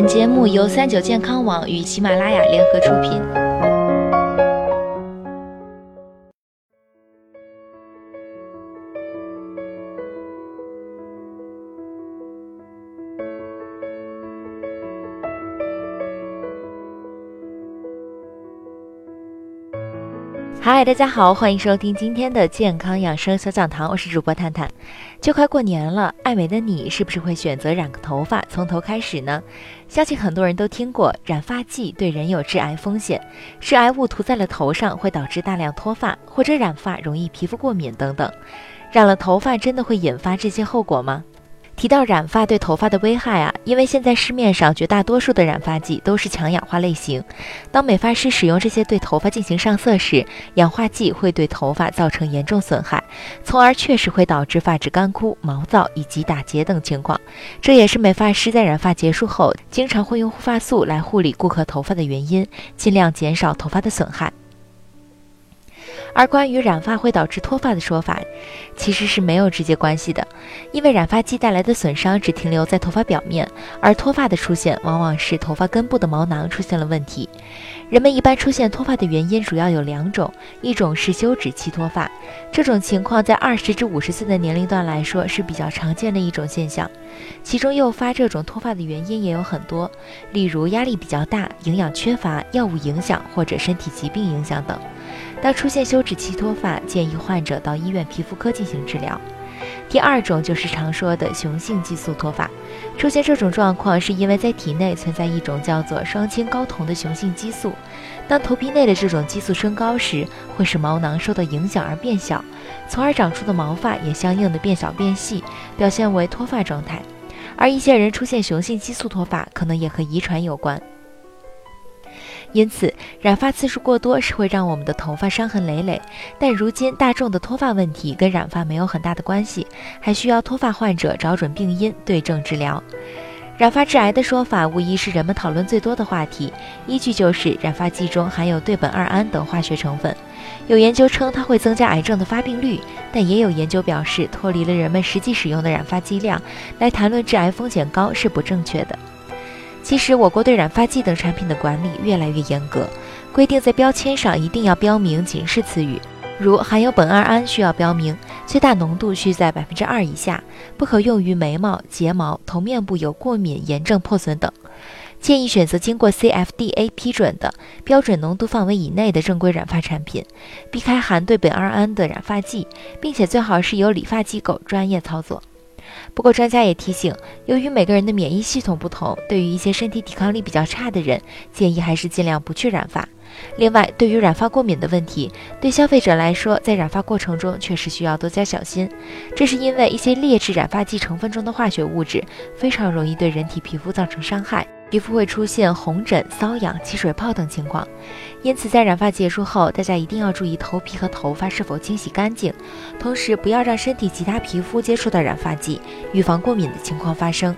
本节目由三九健康网与喜马拉雅联合出品。嗨，大家好，欢迎收听今天的健康养生小讲堂，我是主播探探。就快过年了，爱美的你是不是会选择染个头发，从头开始呢？相信很多人都听过，染发剂对人有致癌风险，致癌物涂在了头上会导致大量脱发，或者染发容易皮肤过敏等等。染了头发真的会引发这些后果吗？提到染发对头发的危害啊，因为现在市面上绝大多数的染发剂都是强氧化类型，当美发师使用这些对头发进行上色时，氧化剂会对头发造成严重损害，从而确实会导致发质干枯、毛躁以及打结等情况。这也是美发师在染发结束后经常会用护发素来护理顾客头发的原因，尽量减少头发的损害。而关于染发会导致脱发的说法，其实是没有直接关系的，因为染发剂带来的损伤只停留在头发表面，而脱发的出现往往是头发根部的毛囊出现了问题。人们一般出现脱发的原因主要有两种，一种是休止期脱发，这种情况在二十至五十岁的年龄段来说是比较常见的一种现象，其中诱发这种脱发的原因也有很多，例如压力比较大、营养缺乏、药物影响或者身体疾病影响等。当出现休止期脱发，建议患者到医院皮肤科进行治疗。第二种就是常说的雄性激素脱发，出现这种状况是因为在体内存在一种叫做双氢睾酮的雄性激素，当头皮内的这种激素升高时，会使毛囊受到影响而变小，从而长出的毛发也相应的变小变细，表现为脱发状态。而一些人出现雄性激素脱发，可能也和遗传有关。因此，染发次数过多是会让我们的头发伤痕累累。但如今大众的脱发问题跟染发没有很大的关系，还需要脱发患者找准病因，对症治疗。染发致癌的说法无疑是人们讨论最多的话题，依据就是染发剂中含有对苯二胺等化学成分。有研究称它会增加癌症的发病率，但也有研究表示脱离了人们实际使用的染发剂量来谈论致癌风险高是不正确的。其实，我国对染发剂等产品的管理越来越严格，规定在标签上一定要标明警示词语，如含有苯二胺需要标明，最大浓度需在百分之二以下，不可用于眉毛、睫毛、头面部有过敏、炎症、破损等。建议选择经过 CFDA 批准的标准浓度范围以内的正规染发产品，避开含对苯二胺的染发剂，并且最好是由理发机构专业操作。不过，专家也提醒，由于每个人的免疫系统不同，对于一些身体抵抗力比较差的人，建议还是尽量不去染发。另外，对于染发过敏的问题，对消费者来说，在染发过程中确实需要多加小心。这是因为一些劣质染发剂成分中的化学物质非常容易对人体皮肤造成伤害。皮肤会出现红疹、瘙痒、起水泡等情况，因此在染发结束后，大家一定要注意头皮和头发是否清洗干净，同时不要让身体其他皮肤接触到染发剂，预防过敏的情况发生。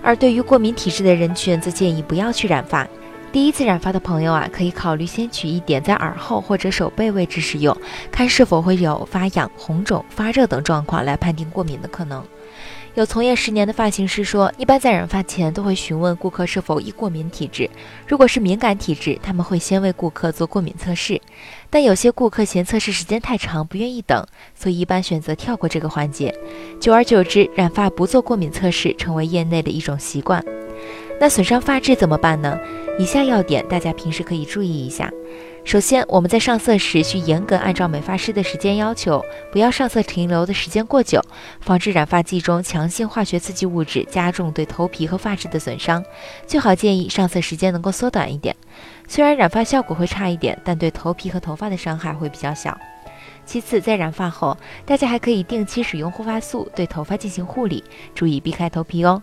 而对于过敏体质的人群，则建议不要去染发。第一次染发的朋友啊，可以考虑先取一点在耳后或者手背位置使用，看是否会有发痒、红肿、发热等状况，来判定过敏的可能。有从业十年的发型师说，一般在染发前都会询问顾客是否易过敏体质。如果是敏感体质，他们会先为顾客做过敏测试。但有些顾客嫌测试时间太长，不愿意等，所以一般选择跳过这个环节。久而久之，染发不做过敏测试成为业内的一种习惯。那损伤发质怎么办呢？以下要点大家平时可以注意一下。首先，我们在上色时需严格按照美发师的时间要求，不要上色停留的时间过久，防止染发剂中强性化学刺激物质加重对头皮和发质的损伤。最好建议上色时间能够缩短一点。虽然染发效果会差一点，但对头皮和头发的伤害会比较小。其次，在染发后，大家还可以定期使用护发素对头发进行护理，注意避开头皮哦。